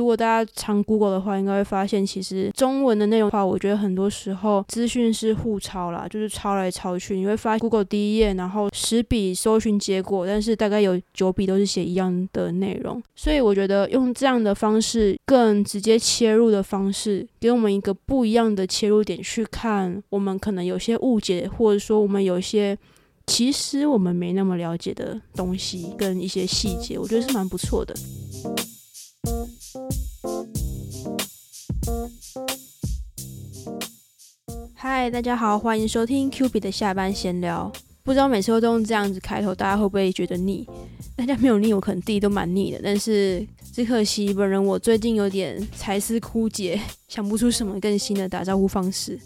如果大家常 Google 的话，应该会发现，其实中文的内容的话，我觉得很多时候资讯是互抄啦，就是抄来抄去。你会发 Google 第一页，然后十笔搜寻结果，但是大概有九笔都是写一样的内容。所以我觉得用这样的方式，更直接切入的方式，给我们一个不一样的切入点去看，我们可能有些误解，或者说我们有些其实我们没那么了解的东西跟一些细节，我觉得是蛮不错的。嗨，大家好，欢迎收听 Q B 的下班闲聊。不知道每次都用这样子开头，大家会不会觉得腻？大家没有腻，我可能自己都蛮腻的。但是只可惜本人我最近有点才思枯竭，想不出什么更新的打招呼方式。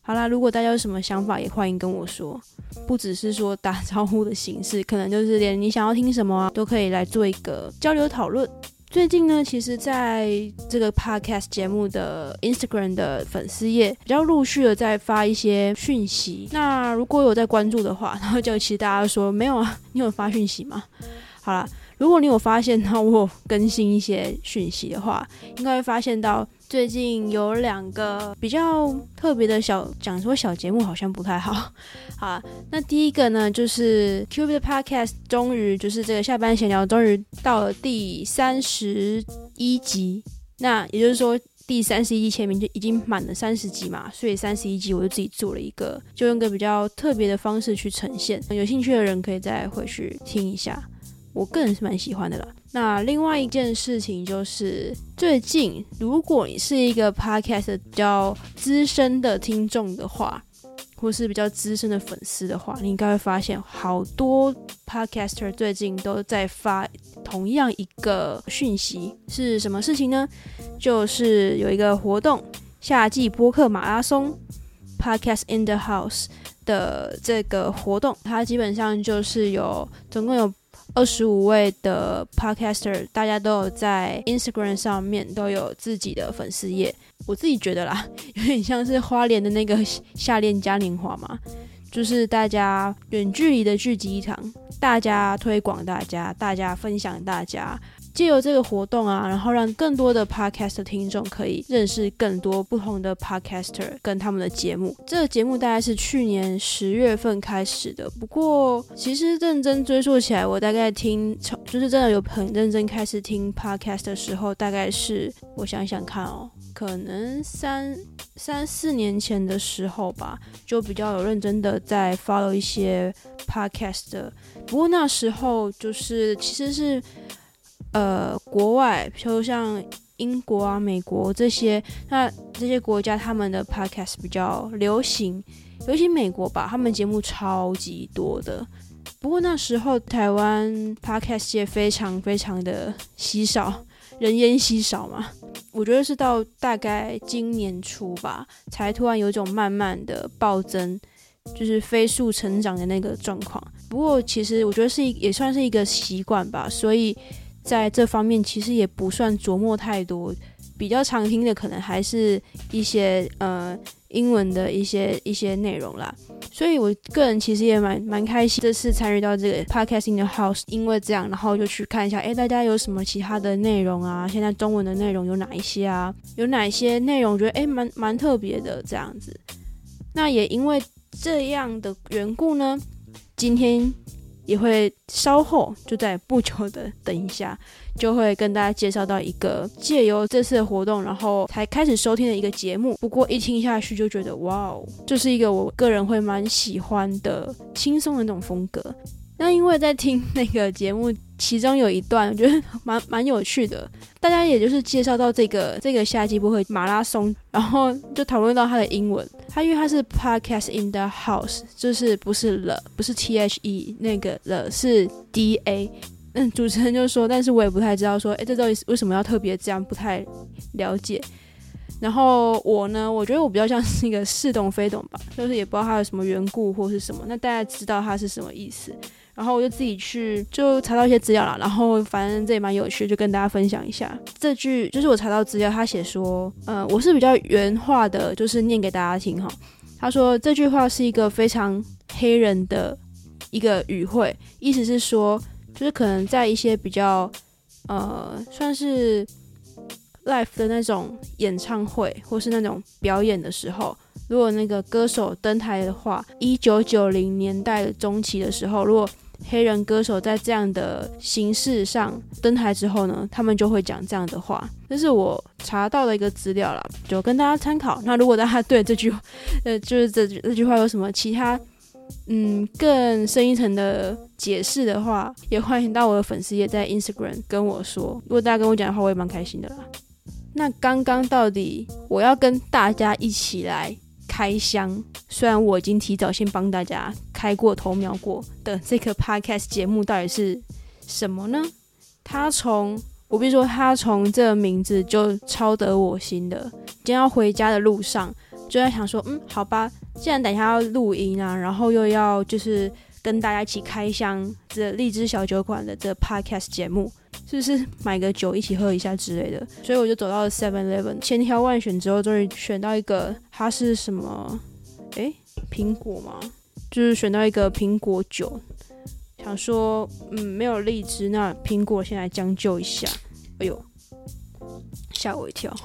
好啦，如果大家有什么想法，也欢迎跟我说。不只是说打招呼的形式，可能就是连你想要听什么啊，都可以来做一个交流讨论。最近呢，其实在这个 podcast 节目的 Instagram 的粉丝页，比较陆续的在发一些讯息。那如果有在关注的话，然后就其实大家说没有啊，你有发讯息吗？好了，如果你有发现到我更新一些讯息的话，应该会发现到。最近有两个比较特别的小讲说小节目好像不太好，好，那第一个呢就是 Q B 的 Podcast 终于就是这个下班闲聊终于到了第三十一集，那也就是说第三十一集前面就已经满了三十集嘛，所以三十一集我就自己做了一个，就用个比较特别的方式去呈现，有兴趣的人可以再回去听一下。我个人是蛮喜欢的啦。那另外一件事情就是，最近如果你是一个 podcast 比较资深的听众的话，或是比较资深的粉丝的话，你应该会发现好多 podcaster 最近都在发同样一个讯息，是什么事情呢？就是有一个活动，夏季播客马拉松 podcast in the house 的这个活动，它基本上就是有总共有。二十五位的 podcaster，大家都有在 Instagram 上面都有自己的粉丝页。我自己觉得啦，有点像是花莲的那个 夏恋嘉年华嘛，就是大家远距离的聚集一场，大家推广大家，大家分享大家。借由这个活动啊，然后让更多的 podcast 听众可以认识更多不同的 podcaster 跟他们的节目。这个节目大概是去年十月份开始的，不过其实认真追溯起来，我大概听就是真的有很认真开始听 podcast 的时候，大概是我想想看哦，可能三三四年前的时候吧，就比较有认真的在 follow 一些 podcast 的。不过那时候就是其实是。呃，国外，比如像英国啊、美国这些，那这些国家他们的 podcast 比较流行，尤其美国吧，他们节目超级多的。不过那时候台湾 podcast 界非常非常的稀少，人烟稀少嘛。我觉得是到大概今年初吧，才突然有一种慢慢的暴增，就是飞速成长的那个状况。不过其实我觉得是也算是一个习惯吧，所以。在这方面其实也不算琢磨太多，比较常听的可能还是一些呃英文的一些一些内容啦。所以我个人其实也蛮蛮开心，这次参与到这个 podcasting 的 house，因为这样，然后就去看一下，哎，大家有什么其他的内容啊？现在中文的内容有哪一些啊？有哪些内容觉得哎蛮蛮特别的这样子？那也因为这样的缘故呢，今天。也会稍后就在不久的等一下，就会跟大家介绍到一个借由这次的活动，然后才开始收听的一个节目。不过一听下去就觉得哇哦，这是一个我个人会蛮喜欢的轻松的那种风格。那因为在听那个节目，其中有一段我觉得蛮蛮有趣的，大家也就是介绍到这个这个夏季不会马拉松，然后就讨论到它的英文。它因为它是 podcast in the house，就是不是了，不是 T H E 那个了，是 D A。嗯，主持人就说，但是我也不太知道说，哎，这到底是为什么要特别这样，不太了解。然后我呢，我觉得我比较像是一个似懂非懂吧，就是也不知道它有什么缘故或是什么。那大家知道它是什么意思？然后我就自己去就查到一些资料了，然后反正这也蛮有趣，就跟大家分享一下。这句就是我查到资料，他写说，呃，我是比较原话的，就是念给大家听哈。他说这句话是一个非常黑人的一个语汇，意思是说，就是可能在一些比较呃算是 live 的那种演唱会或是那种表演的时候，如果那个歌手登台的话，一九九零年代中期的时候，如果黑人歌手在这样的形式上登台之后呢，他们就会讲这样的话。这是我查到的一个资料了，就跟大家参考。那如果大家对这句，呃，就是这这句话有什么其他？嗯，更深一层的解释的话，也欢迎到我的粉丝页在 Instagram 跟我说。如果大家跟我讲的话，我也蛮开心的啦。那刚刚到底我要跟大家一起来开箱，虽然我已经提早先帮大家开过头瞄过的这个 Podcast 节目到底是什么呢？他从我必须说，他从这个名字就超得我心的。今天要回家的路上。就在想说，嗯，好吧，既然等一下要录音啊，然后又要就是跟大家一起开箱这荔枝小酒馆的这 podcast 节目，就是买个酒一起喝一下之类的？所以我就走到了 Seven Eleven，千挑万选之后，终于选到一个，它是什么？诶，苹果吗？就是选到一个苹果酒，想说，嗯，没有荔枝，那苹果先来将就一下。哎呦，吓我一跳。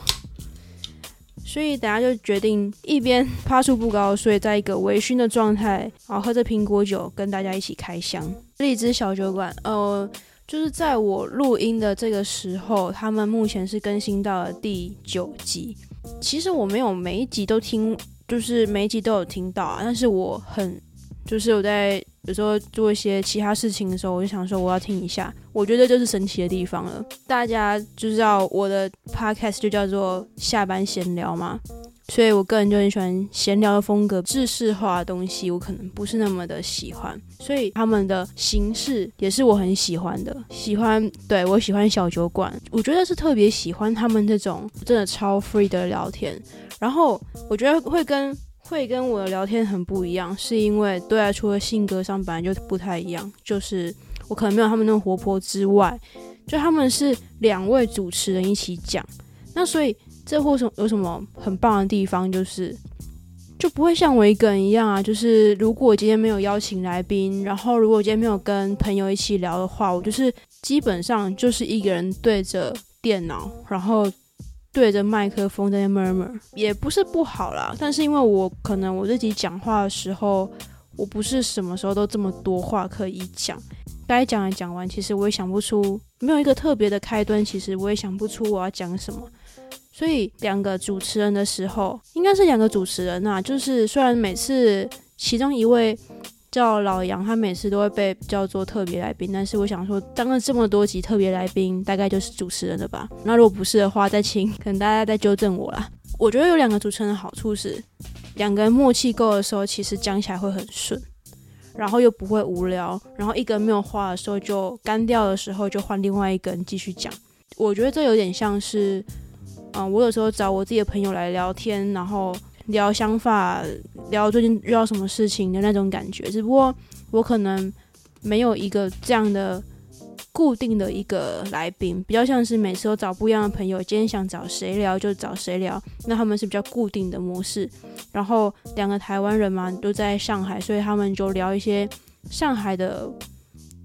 所以等下就决定一边趴数不高，所以在一个微醺的状态，然后喝着苹果酒，跟大家一起开箱。荔枝小酒馆，呃，就是在我录音的这个时候，他们目前是更新到了第九集。其实我没有每一集都听，就是每一集都有听到啊，但是我很，就是我在。有时候做一些其他事情的时候，我就想说我要听一下，我觉得就是神奇的地方了。大家就知道我的 podcast 就叫做下班闲聊嘛，所以我个人就很喜欢闲聊的风格，知识化的东西我可能不是那么的喜欢，所以他们的形式也是我很喜欢的。喜欢对我喜欢小酒馆，我觉得是特别喜欢他们这种真的超 free 的聊天，然后我觉得会跟。会跟我的聊天很不一样，是因为对啊，除了性格上本来就不太一样，就是我可能没有他们那么活泼之外，就他们是两位主持人一起讲，那所以这或什有什么很棒的地方，就是就不会像我一个人一样啊，就是如果今天没有邀请来宾，然后如果今天没有跟朋友一起聊的话，我就是基本上就是一个人对着电脑，然后。对着麦克风在那 murmur 也不是不好啦，但是因为我可能我自己讲话的时候，我不是什么时候都这么多话可以讲，该讲的讲完，其实我也想不出，没有一个特别的开端，其实我也想不出我要讲什么。所以两个主持人的时候，应该是两个主持人呐，就是虽然每次其中一位。叫老杨，他每次都会被叫做特别来宾，但是我想说，当了这么多集特别来宾，大概就是主持人了吧？那如果不是的话，再请，可能大家再纠正我啦。我觉得有两个主持人的好处是，两个人默契够的时候，其实讲起来会很顺，然后又不会无聊，然后一个没有话的时候就干掉的时候，就换另外一个人继续讲。我觉得这有点像是，嗯，我有时候找我自己的朋友来聊天，然后。聊想法，聊最近遇到什么事情的那种感觉。只不过我可能没有一个这样的固定的一个来宾，比较像是每次都找不一样的朋友。今天想找谁聊就找谁聊，那他们是比较固定的模式。然后两个台湾人嘛，都在上海，所以他们就聊一些上海的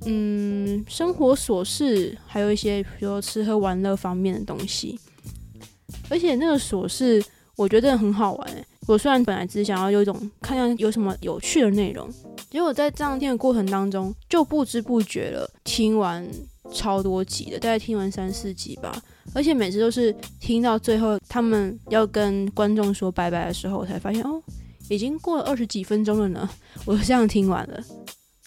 嗯生活琐事，还有一些比如吃喝玩乐方面的东西。而且那个锁是，我觉得很好玩诶。我虽然本来只是想要有一种看看有什么有趣的内容，结果在这样听的过程当中，就不知不觉了听完超多集的，大概听完三四集吧。而且每次都是听到最后，他们要跟观众说拜拜的时候，我才发现哦，已经过了二十几分钟了呢。我就这样听完了，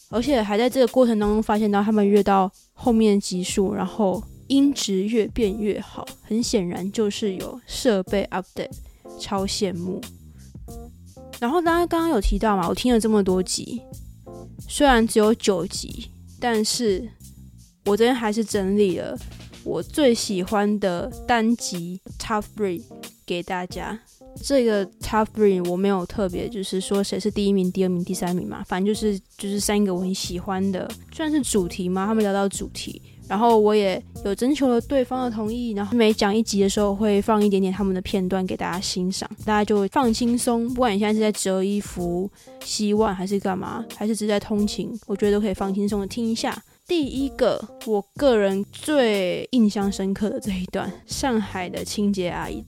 而且还在这个过程当中发现到他们越到后面集数，然后音质越变越好，很显然就是有设备 update，超羡慕。然后大家刚刚有提到嘛，我听了这么多集，虽然只有九集，但是我这边还是整理了我最喜欢的单集 Top Three 给大家。这个 Top Three 我没有特别就是说谁是第一名、第二名、第三名嘛，反正就是就是三个我很喜欢的，算是主题嘛，他们聊到主题。然后我也有征求了对方的同意，然后每讲一集的时候会放一点点他们的片段给大家欣赏，大家就放轻松。不管你现在是在折衣服、洗碗还是干嘛，还是只在通勤，我觉得都可以放轻松的听一下。第一个，我个人最印象深刻的这一段，上海的清洁阿姨。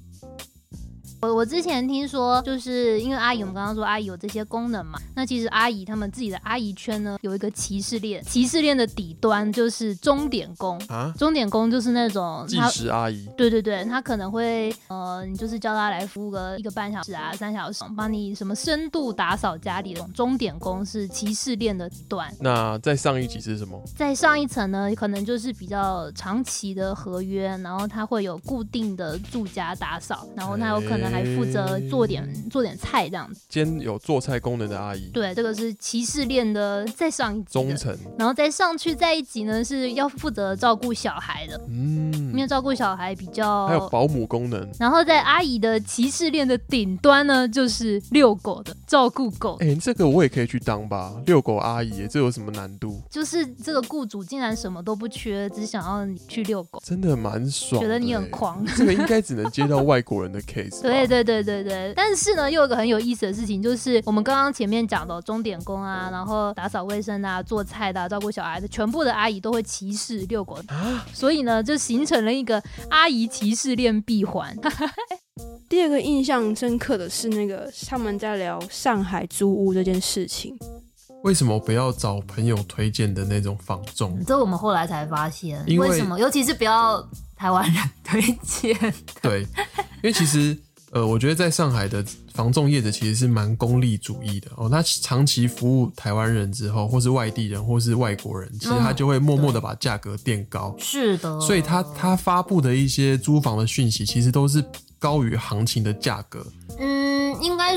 我我之前听说，就是因为阿姨，我们刚刚说阿姨有这些功能嘛，那其实阿姨他们自己的阿姨圈呢，有一个骑士链，骑士链的底端就是钟点工啊，钟点工就是那种计时阿姨，对对对，他可能会呃，你就是叫他来服务个一个半小时啊，三小时，帮你什么深度打扫家里的钟点工是骑士链的端。那在上一级是什么？在上一层呢，可能就是比较长期的合约，然后他会有固定的住家打扫，然后他有可能。还负责做点做点菜这样子，兼有做菜功能的阿姨。对，这个是骑士链的再上一级，中层，然后再上去再一级呢，是要负责照顾小孩的。嗯，因为照顾小孩比较还有保姆功能。然后在阿姨的骑士链的顶端呢，就是遛狗的，照顾狗。哎，这个我也可以去当吧，遛狗阿姨，这有什么难度？就是这个雇主竟然什么都不缺，只想要你去遛狗，真的蛮爽。觉得你很狂，这个应该只能接到外国人的 case。对。对对对对，但是呢，又有一个很有意思的事情，就是我们刚刚前面讲的钟点工啊，然后打扫卫生啊、做菜的、照顾小孩的，全部的阿姨都会歧视遛狗，所以呢，就形成了一个阿姨歧视链闭环。第二个印象深刻的是那个他们在聊上海租屋这件事情，为什么不要找朋友推荐的那种房仲？这我们后来才发现，为什么？尤其是不要台湾人推荐。对，因为其实。呃，我觉得在上海的房仲业者其实是蛮功利主义的哦。他长期服务台湾人之后，或是外地人，或是外国人，其实他就会默默的把价格垫高。是的，所以他他发布的一些租房的讯息，其实都是高于行情的价格。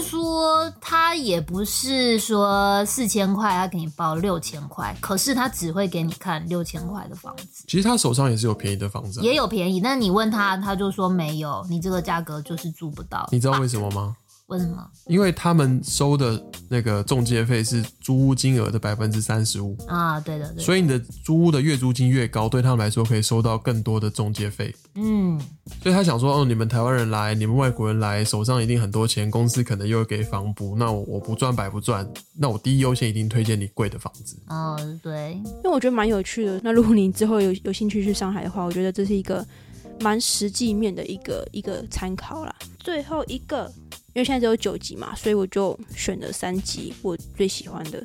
说，他也不是说四千块，他给你报六千块，可是他只会给你看六千块的房子。其实他手上也是有便宜的房子，也有便宜，但你问他，他就说没有，你这个价格就是租不到。你知道为什么吗？为什么？因为他们收的那个中介费是租屋金额的百分之三十五啊，对的，所以你的租屋的月租金越高，对他们来说可以收到更多的中介费。嗯，所以他想说，哦，你们台湾人来，你们外国人来，手上一定很多钱，公司可能又给房补，那我我不赚白不赚，那我第一优先一定推荐你贵的房子。哦，对，因为我觉得蛮有趣的。那如果你之后有有兴趣去上海的话，我觉得这是一个蛮实际面的一个一个参考啦。最后一个。因为现在只有九集嘛，所以我就选了三集我最喜欢的。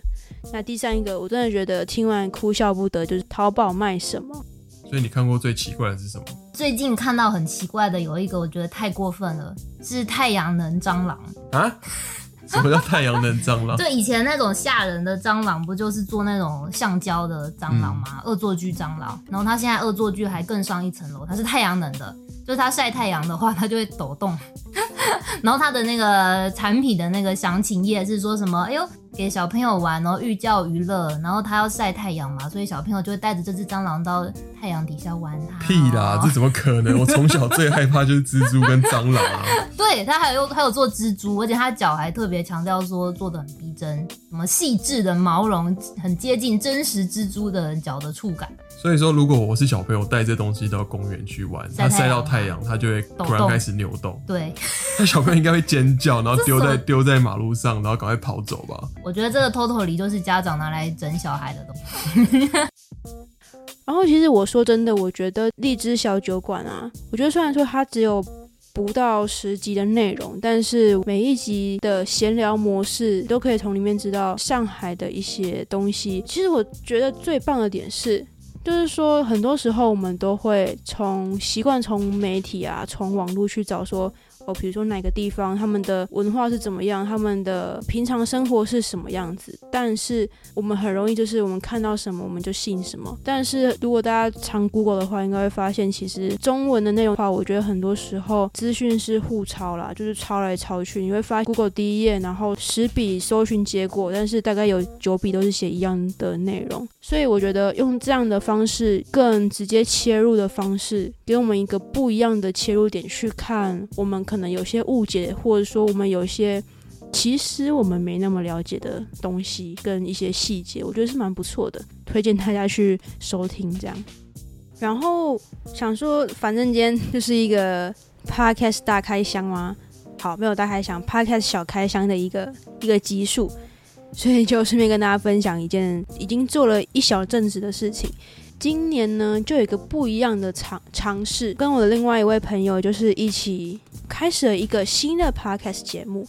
那第三一个，我真的觉得听完哭笑不得，就是淘宝卖什么。所以你看过最奇怪的是什么？最近看到很奇怪的有一个，我觉得太过分了，是太阳能蟑螂啊？什么叫太阳能蟑螂？对，以前那种吓人的蟑螂，不就是做那种橡胶的蟑螂吗？恶作剧蟑螂。然后它现在恶作剧还更上一层楼，它是太阳能的，就是它晒太阳的话，它就会抖动。然后它的那个产品的那个详情页是说什么？哎呦，给小朋友玩，然后寓教于乐。然后他要晒太阳嘛，所以小朋友就会带着这只蟑螂到太阳底下玩它。屁啦，这怎么可能？我从小最害怕就是蜘蛛跟蟑螂啊。对，他还有还有做蜘蛛，而且他脚还特别强调说做的很逼真，什么细致的毛绒，很接近真实蜘蛛的脚的触感。所以说，如果我是小朋友带这东西到公园去玩，它晒到太阳，它就会突然开始扭动。对，那小朋友应该会尖叫，然后丢在丢在马路上，然后赶快跑走吧。我觉得这个 totally 就是家长拿来整小孩的东西。然后，其实我说真的，我觉得荔枝小酒馆啊，我觉得虽然说它只有不到十集的内容，但是每一集的闲聊模式都可以从里面知道上海的一些东西。其实我觉得最棒的点是。就是说，很多时候我们都会从习惯从媒体啊，从网络去找说。哦，比如说哪个地方他们的文化是怎么样，他们的平常生活是什么样子？但是我们很容易就是我们看到什么我们就信什么。但是如果大家常 Google 的话，应该会发现其实中文的内容的话，我觉得很多时候资讯是互抄啦，就是抄来抄去。你会发现 Google 第一页，然后十笔搜寻结果，但是大概有九笔都是写一样的内容。所以我觉得用这样的方式，更直接切入的方式，给我们一个不一样的切入点去看我们。可能有些误解，或者说我们有些其实我们没那么了解的东西跟一些细节，我觉得是蛮不错的，推荐大家去收听这样。然后想说，反正今天就是一个 podcast 大开箱吗？好，没有大开箱，podcast 小开箱的一个一个集数。所以就顺便跟大家分享一件已经做了一小阵子的事情。今年呢，就有一个不一样的尝尝试，跟我的另外一位朋友就是一起开始了一个新的 podcast 节目。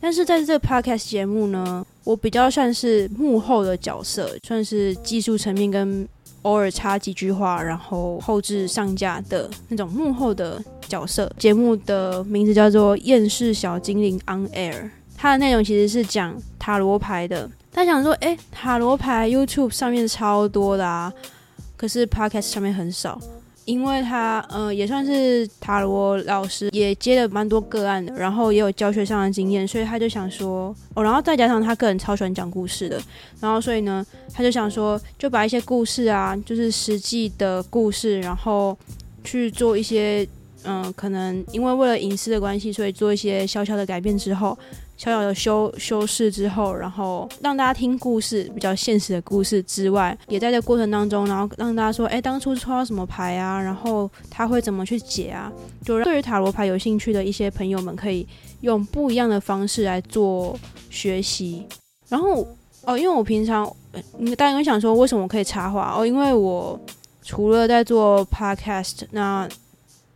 但是在这个 podcast 节目呢，我比较算是幕后的角色，算是技术层面跟偶尔插几句话，然后后置上架的那种幕后的角色。节目的名字叫做《厌世小精灵 On Air》，它的内容其实是讲塔罗牌的。他想说，哎，塔罗牌 YouTube 上面超多的啊。可是 podcast 上面很少，因为他呃也算是塔罗老师，也接了蛮多个案的，然后也有教学上的经验，所以他就想说哦，然后再加上他个人超喜欢讲故事的，然后所以呢，他就想说就把一些故事啊，就是实际的故事，然后去做一些嗯，可能因为为了隐私的关系，所以做一些小小的改变之后。小小的修修饰之后，然后让大家听故事，比较现实的故事之外，也在这过程当中，然后让大家说，哎，当初抽到什么牌啊？然后他会怎么去解啊？就对于塔罗牌有兴趣的一些朋友们，可以用不一样的方式来做学习。然后哦，因为我平常，大家会想说，为什么我可以插话？哦，因为我除了在做 podcast，那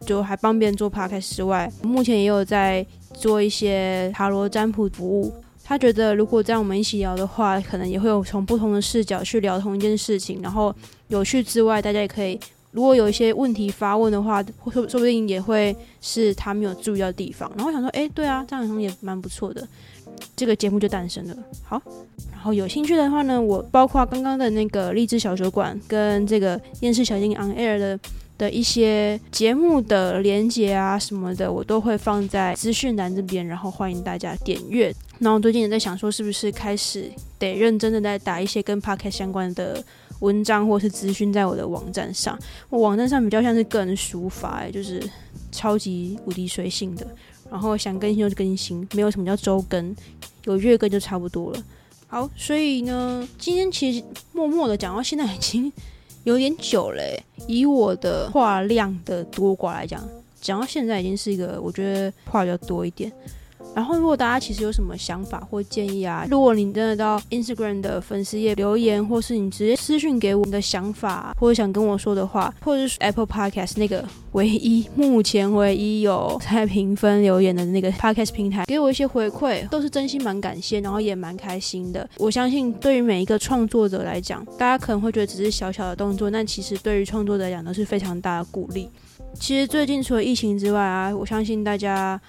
就还帮别人做 podcast 之外，目前也有在。做一些塔罗占卜服务，他觉得如果这样我们一起聊的话，可能也会有从不同的视角去聊同一件事情，然后有趣之外，大家也可以如果有一些问题发问的话，说说不定也会是他没有注意到的地方。然后想说，哎，对啊，这样好像也蛮不错的，这个节目就诞生了。好，然后有兴趣的话呢，我包括刚刚的那个励志小酒馆跟这个厌世小精灵 on air 的。的一些节目的连接啊什么的，我都会放在资讯栏这边，然后欢迎大家点阅。那我最近也在想说，是不是开始得认真的在打一些跟 p o c a s t 相关的文章或是资讯在我的网站上。我网站上比较像是个人书法，就是超级无敌随性的，然后想更新就更新，没有什么叫周更，有月更就差不多了。好，所以呢，今天其实默默的讲到现在已经。有点久嘞，以我的话量的多寡来讲，讲到现在已经是一个我觉得话比较多一点。然后，如果大家其实有什么想法或建议啊，如果你真的到 Instagram 的粉丝页留言，或是你直接私信给我的想法，或者想跟我说的话，或者是 Apple Podcast 那个唯一目前唯一有在评分留言的那个 Podcast 平台，给我一些回馈，都是真心蛮感谢，然后也蛮开心的。我相信对于每一个创作者来讲，大家可能会觉得只是小小的动作，但其实对于创作者来讲都是非常大的鼓励。其实最近除了疫情之外啊，我相信大家。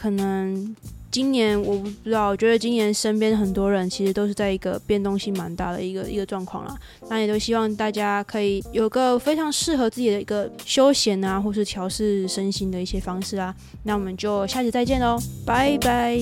可能今年我不知道，我觉得今年身边很多人其实都是在一个变动性蛮大的一个一个状况啦。那也都希望大家可以有个非常适合自己的一个休闲啊，或是调试身心的一些方式啊。那我们就下期再见喽，拜拜。